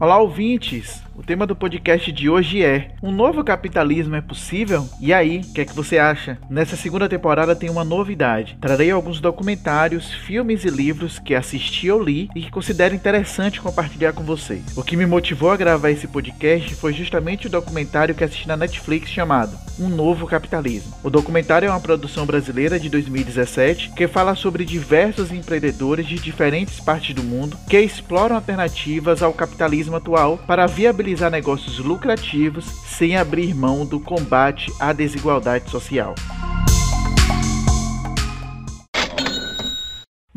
Olá, ouvintes! Tema do podcast de hoje é: Um novo capitalismo é possível? E aí, o que é que você acha? Nessa segunda temporada tem uma novidade. Trarei alguns documentários, filmes e livros que assisti ou li e que considero interessante compartilhar com vocês. O que me motivou a gravar esse podcast foi justamente o documentário que assisti na Netflix chamado Um Novo Capitalismo. O documentário é uma produção brasileira de 2017 que fala sobre diversos empreendedores de diferentes partes do mundo que exploram alternativas ao capitalismo atual para viabilizar realizar negócios lucrativos sem abrir mão do combate à desigualdade social.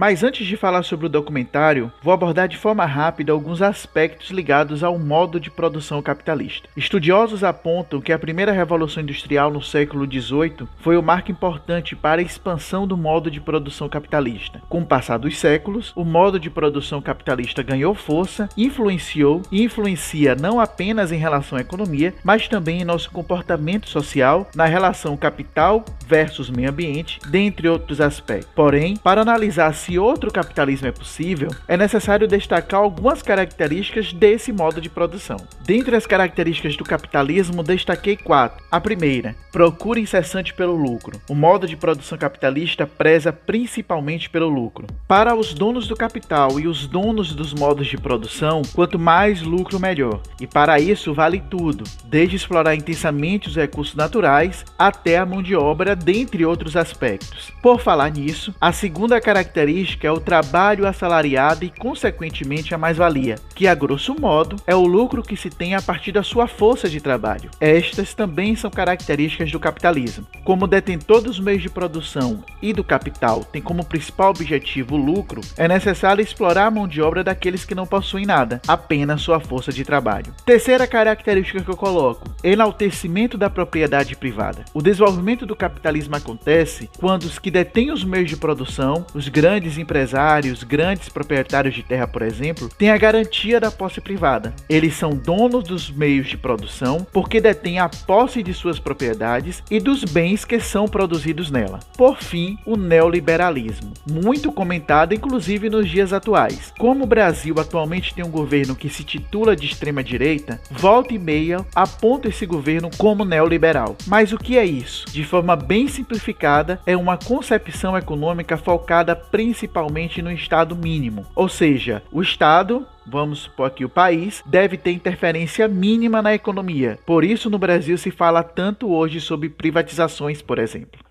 Mas antes de falar sobre o documentário, vou abordar de forma rápida alguns aspectos ligados ao modo de produção capitalista. Estudiosos apontam que a primeira revolução industrial no século XVIII foi o um marco importante para a expansão do modo de produção capitalista. Com o passar dos séculos, o modo de produção capitalista ganhou força, influenciou e influencia não apenas em relação à economia, mas também em nosso comportamento social, na relação capital versus meio ambiente, dentre outros aspectos. Porém, para analisar se se outro capitalismo é possível, é necessário destacar algumas características desse modo de produção. Dentre as características do capitalismo, destaquei quatro. A primeira, procura incessante pelo lucro. O modo de produção capitalista preza principalmente pelo lucro. Para os donos do capital e os donos dos modos de produção, quanto mais lucro, melhor. E para isso vale tudo, desde explorar intensamente os recursos naturais até a mão de obra, dentre outros aspectos. Por falar nisso, a segunda característica característica é o trabalho assalariado e, consequentemente, a mais-valia, que, a grosso modo, é o lucro que se tem a partir da sua força de trabalho. Estas também são características do capitalismo. Como detentor dos meios de produção e do capital tem como principal objetivo o lucro, é necessário explorar a mão de obra daqueles que não possuem nada, apenas sua força de trabalho. Terceira característica que eu coloco: enaltecimento da propriedade privada. O desenvolvimento do capitalismo acontece quando os que detêm os meios de produção, os grandes grandes empresários, grandes proprietários de terra, por exemplo, têm a garantia da posse privada. Eles são donos dos meios de produção porque detêm a posse de suas propriedades e dos bens que são produzidos nela. Por fim, o neoliberalismo, muito comentado inclusive nos dias atuais. Como o Brasil atualmente tem um governo que se titula de extrema direita, volta e meia aponta esse governo como neoliberal. Mas o que é isso? De forma bem simplificada, é uma concepção econômica focada principalmente principalmente no estado mínimo. Ou seja, o estado vamos supor que o país deve ter interferência mínima na economia. Por isso, no Brasil se fala tanto hoje sobre privatizações, por exemplo.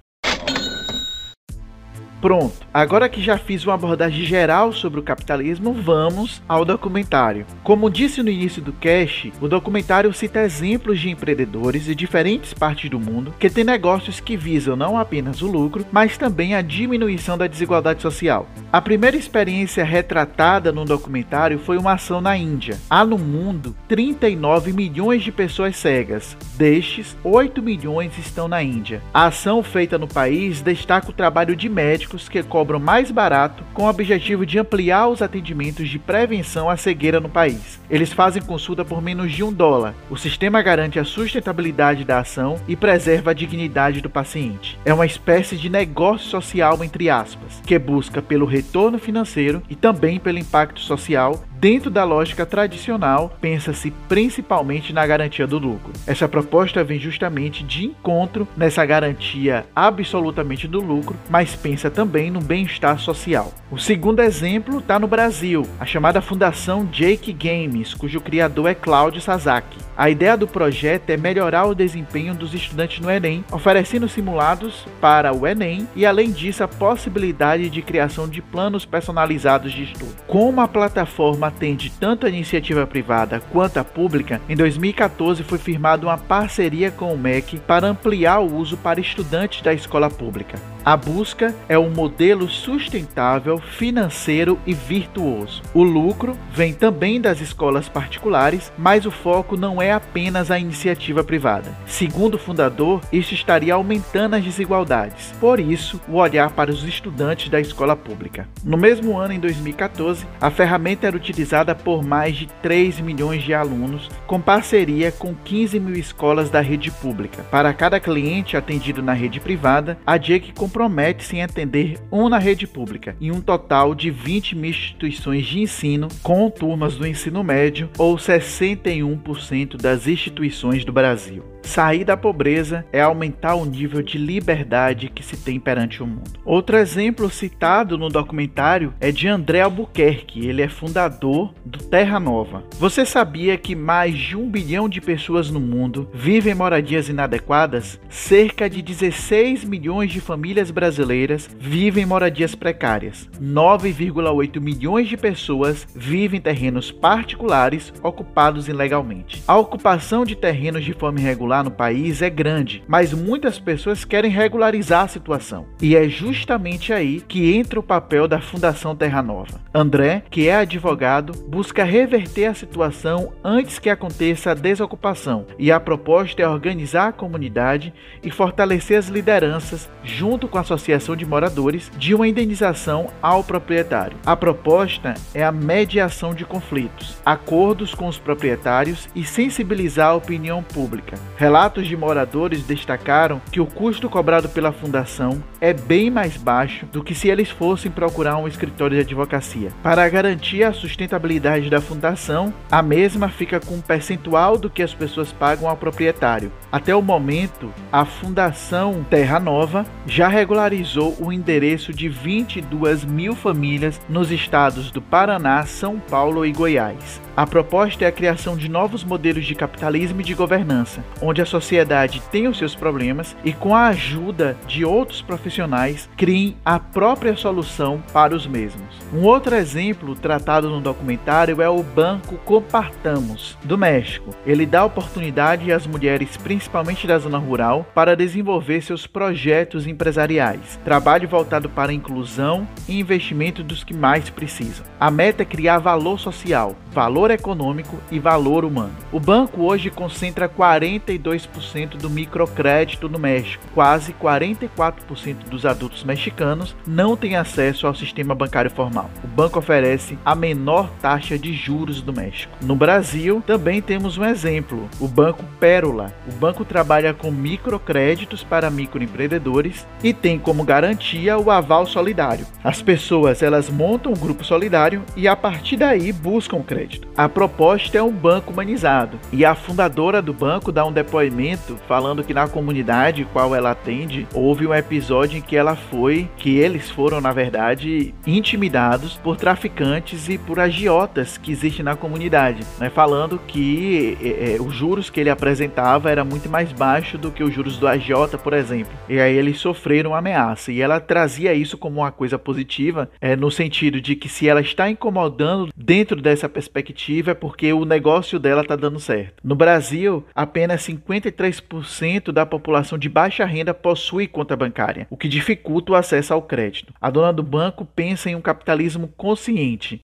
Pronto, agora que já fiz uma abordagem geral sobre o capitalismo, vamos ao documentário. Como disse no início do cast, o documentário cita exemplos de empreendedores de diferentes partes do mundo que têm negócios que visam não apenas o lucro, mas também a diminuição da desigualdade social. A primeira experiência retratada no documentário foi uma ação na Índia. Há no mundo 39 milhões de pessoas cegas, destes, 8 milhões estão na Índia. A ação feita no país destaca o trabalho de médicos médicos que cobram mais barato com o objetivo de ampliar os atendimentos de prevenção à cegueira no país. Eles fazem consulta por menos de um dólar. O sistema garante a sustentabilidade da ação e preserva a dignidade do paciente. É uma espécie de negócio social, entre aspas, que busca pelo retorno financeiro e também pelo impacto social Dentro da lógica tradicional, pensa-se principalmente na garantia do lucro. Essa proposta vem justamente de encontro nessa garantia absolutamente do lucro, mas pensa também no bem-estar social. O segundo exemplo está no Brasil, a chamada Fundação Jake Games, cujo criador é Claudio Sasaki. A ideia do projeto é melhorar o desempenho dos estudantes no Enem, oferecendo simulados para o Enem e, além disso, a possibilidade de criação de planos personalizados de estudo. Como a plataforma atende tanto a iniciativa privada quanto a pública, em 2014 foi firmada uma parceria com o MEC para ampliar o uso para estudantes da escola pública. A busca é um modelo sustentável, financeiro e virtuoso. O lucro vem também das escolas particulares, mas o foco não é apenas a iniciativa privada. Segundo o fundador, isso estaria aumentando as desigualdades. Por isso, o olhar para os estudantes da escola pública. No mesmo ano, em 2014, a ferramenta era utilizada por mais de 3 milhões de alunos, com parceria com 15 mil escolas da rede pública. Para cada cliente atendido na rede privada, a DIEC compromete-se em atender um na rede pública, em um total de 20 mil instituições de ensino, com turmas do ensino médio ou 61% das instituições do Brasil. Sair da pobreza é aumentar o nível de liberdade que se tem perante o mundo. Outro exemplo citado no documentário é de André Albuquerque, ele é fundador do Terra Nova. Você sabia que mais de um bilhão de pessoas no mundo vivem em moradias inadequadas? Cerca de 16 milhões de famílias brasileiras vivem em moradias precárias. 9,8 milhões de pessoas vivem em terrenos particulares ocupados ilegalmente. A ocupação de terrenos de forma irregular irregular no país é grande, mas muitas pessoas querem regularizar a situação. E é justamente aí que entra o papel da Fundação Terra Nova. André, que é advogado, busca reverter a situação antes que aconteça a desocupação, e a proposta é organizar a comunidade e fortalecer as lideranças, junto com a associação de moradores, de uma indenização ao proprietário. A proposta é a mediação de conflitos, acordos com os proprietários e sensibilizar a opinião pública. Relatos de moradores destacaram que o custo cobrado pela fundação é bem mais baixo do que se eles fossem procurar um escritório de advocacia. Para garantir a sustentabilidade da fundação, a mesma fica com um percentual do que as pessoas pagam ao proprietário. Até o momento, a Fundação Terra Nova já regularizou o endereço de 22 mil famílias nos estados do Paraná, São Paulo e Goiás. A proposta é a criação de novos modelos de capitalismo e de governança, a sociedade tem os seus problemas e, com a ajuda de outros profissionais, criem a própria solução para os mesmos. Um outro exemplo tratado no documentário é o Banco Compartamos, do México. Ele dá oportunidade às mulheres, principalmente da zona rural, para desenvolver seus projetos empresariais, trabalho voltado para a inclusão e investimento dos que mais precisam. A meta é criar valor social, valor econômico e valor humano. O banco hoje concentra 42% do microcrédito no México. Quase 44% dos adultos mexicanos não têm acesso ao sistema bancário formal. O banco oferece a menor taxa de juros do México. No Brasil, também temos um exemplo, o Banco Pérola. O banco trabalha com microcréditos para microempreendedores e tem como garantia o aval solidário. As pessoas, elas montam um grupo solidário e a partir daí buscam crédito. A proposta é um banco humanizado e a fundadora do banco dá um depoimento falando que na comunidade qual ela atende houve um episódio em que ela foi, que eles foram na verdade intimidados por traficantes e por agiotas que existem na comunidade, né? Falando que é, os juros que ele apresentava era muito mais baixo do que os juros do agiota, por exemplo. E aí eles sofreram ameaça e ela trazia isso como uma coisa positiva, é, no sentido de que se ela está incomodando dentro dessa perspectiva é porque o negócio dela está dando certo. No Brasil, apenas 53% da população de baixa renda possui conta bancária, o que dificulta o acesso ao crédito. A dona do banco pensa em um capitalismo consciente.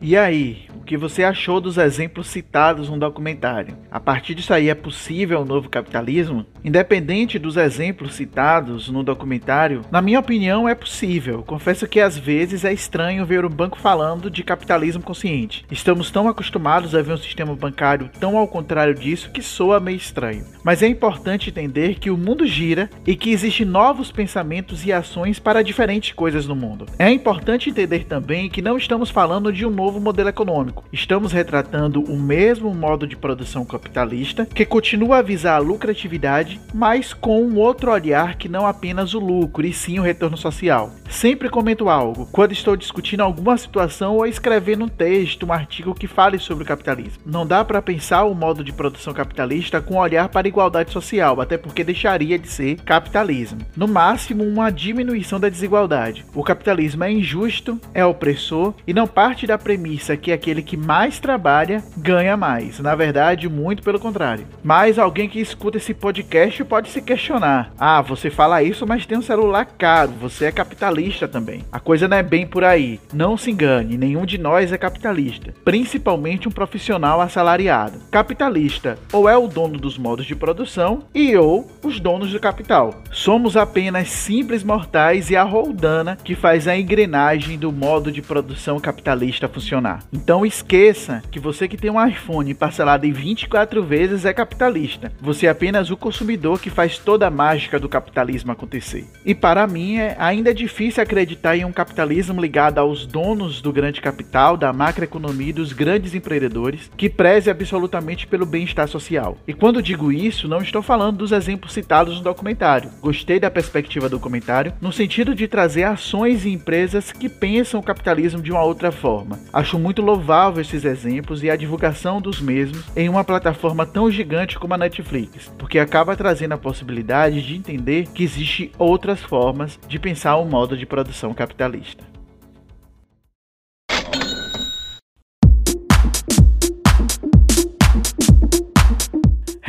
E aí, o que você achou dos exemplos citados no documentário? A partir disso aí é possível um novo capitalismo? Independente dos exemplos citados no documentário, na minha opinião é possível. Confesso que às vezes é estranho ver o banco falando de capitalismo consciente. Estamos tão acostumados a ver um sistema bancário tão ao contrário disso que soa meio estranho. Mas é importante entender que o mundo gira e que existem novos pensamentos e ações para diferentes coisas no mundo. É importante entender também que não estamos falando de um novo modelo econômico econômico. Estamos retratando o mesmo modo de produção capitalista que continua a visar a lucratividade, mas com um outro olhar que não apenas o lucro e sim o retorno social. Sempre comento algo quando estou discutindo alguma situação ou escrevendo um texto, um artigo que fale sobre o capitalismo. Não dá para pensar o modo de produção capitalista com olhar para a igualdade social, até porque deixaria de ser capitalismo. No máximo, uma diminuição da desigualdade. O capitalismo é injusto, é opressor e não parte da premissa que aquele aquele que mais trabalha ganha mais. Na verdade, muito pelo contrário. Mas alguém que escuta esse podcast pode se questionar: ah, você fala isso, mas tem um celular caro, você é capitalista também. A coisa não é bem por aí. Não se engane, nenhum de nós é capitalista, principalmente um profissional assalariado. Capitalista ou é o dono dos modos de produção e ou os donos do capital. Somos apenas simples mortais e a roldana que faz a engrenagem do modo de produção capitalista funcionar. Então esqueça que você que tem um iPhone parcelado em 24 vezes é capitalista. Você é apenas o consumidor que faz toda a mágica do capitalismo acontecer. E para mim é ainda difícil acreditar em um capitalismo ligado aos donos do grande capital, da macroeconomia e dos grandes empreendedores, que preze absolutamente pelo bem-estar social. E quando digo isso, não estou falando dos exemplos citados no documentário. Gostei da perspectiva do comentário no sentido de trazer ações e empresas que pensam o capitalismo de uma outra forma. Acho muito louvável esses exemplos e a divulgação dos mesmos em uma plataforma tão gigante como a Netflix, porque acaba trazendo a possibilidade de entender que existe outras formas de pensar o modo de produção capitalista.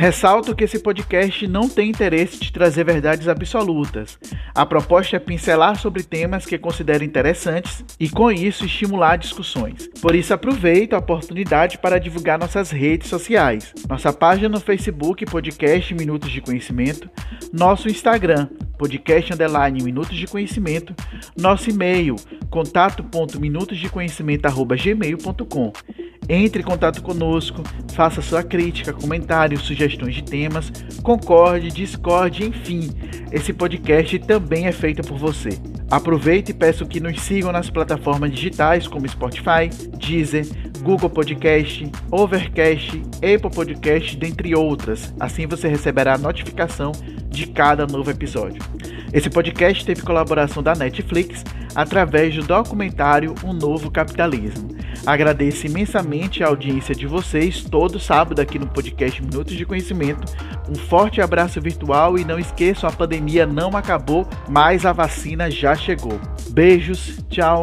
Ressalto que esse podcast não tem interesse de trazer verdades absolutas. A proposta é pincelar sobre temas que considero interessantes e, com isso, estimular discussões. Por isso, aproveito a oportunidade para divulgar nossas redes sociais. Nossa página no Facebook, Podcast Minutos de Conhecimento, nosso Instagram, podcast underline Minutos de Conhecimento, nosso e-mail, contato.minutosdeconhecimento.gmail.com entre em contato conosco, faça sua crítica, comentários, sugestões de temas, concorde, discorde, enfim. Esse podcast também é feito por você. Aproveite e peço que nos sigam nas plataformas digitais como Spotify, Deezer, Google Podcast, Overcast, Apple Podcast, dentre outras. Assim você receberá a notificação de cada novo episódio. Esse podcast teve colaboração da Netflix através do documentário Um Novo Capitalismo. Agradeço imensamente a audiência de vocês todo sábado aqui no podcast Minutos de Conhecimento. Um forte abraço virtual e não esqueçam, a pandemia não acabou, mas a vacina já chegou. Beijos, tchau.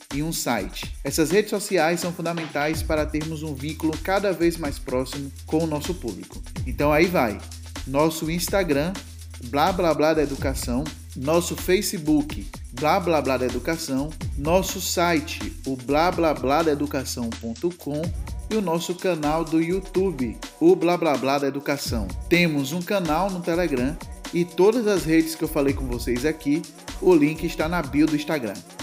e um site. Essas redes sociais são fundamentais para termos um vínculo cada vez mais próximo com o nosso público. Então aí vai. Nosso Instagram, blá blá blá da educação, nosso Facebook, blá blá blá da educação, nosso site, o blá blá blá da educação.com e o nosso canal do YouTube, o blá blá blá da educação. Temos um canal no Telegram e todas as redes que eu falei com vocês aqui, o link está na bio do Instagram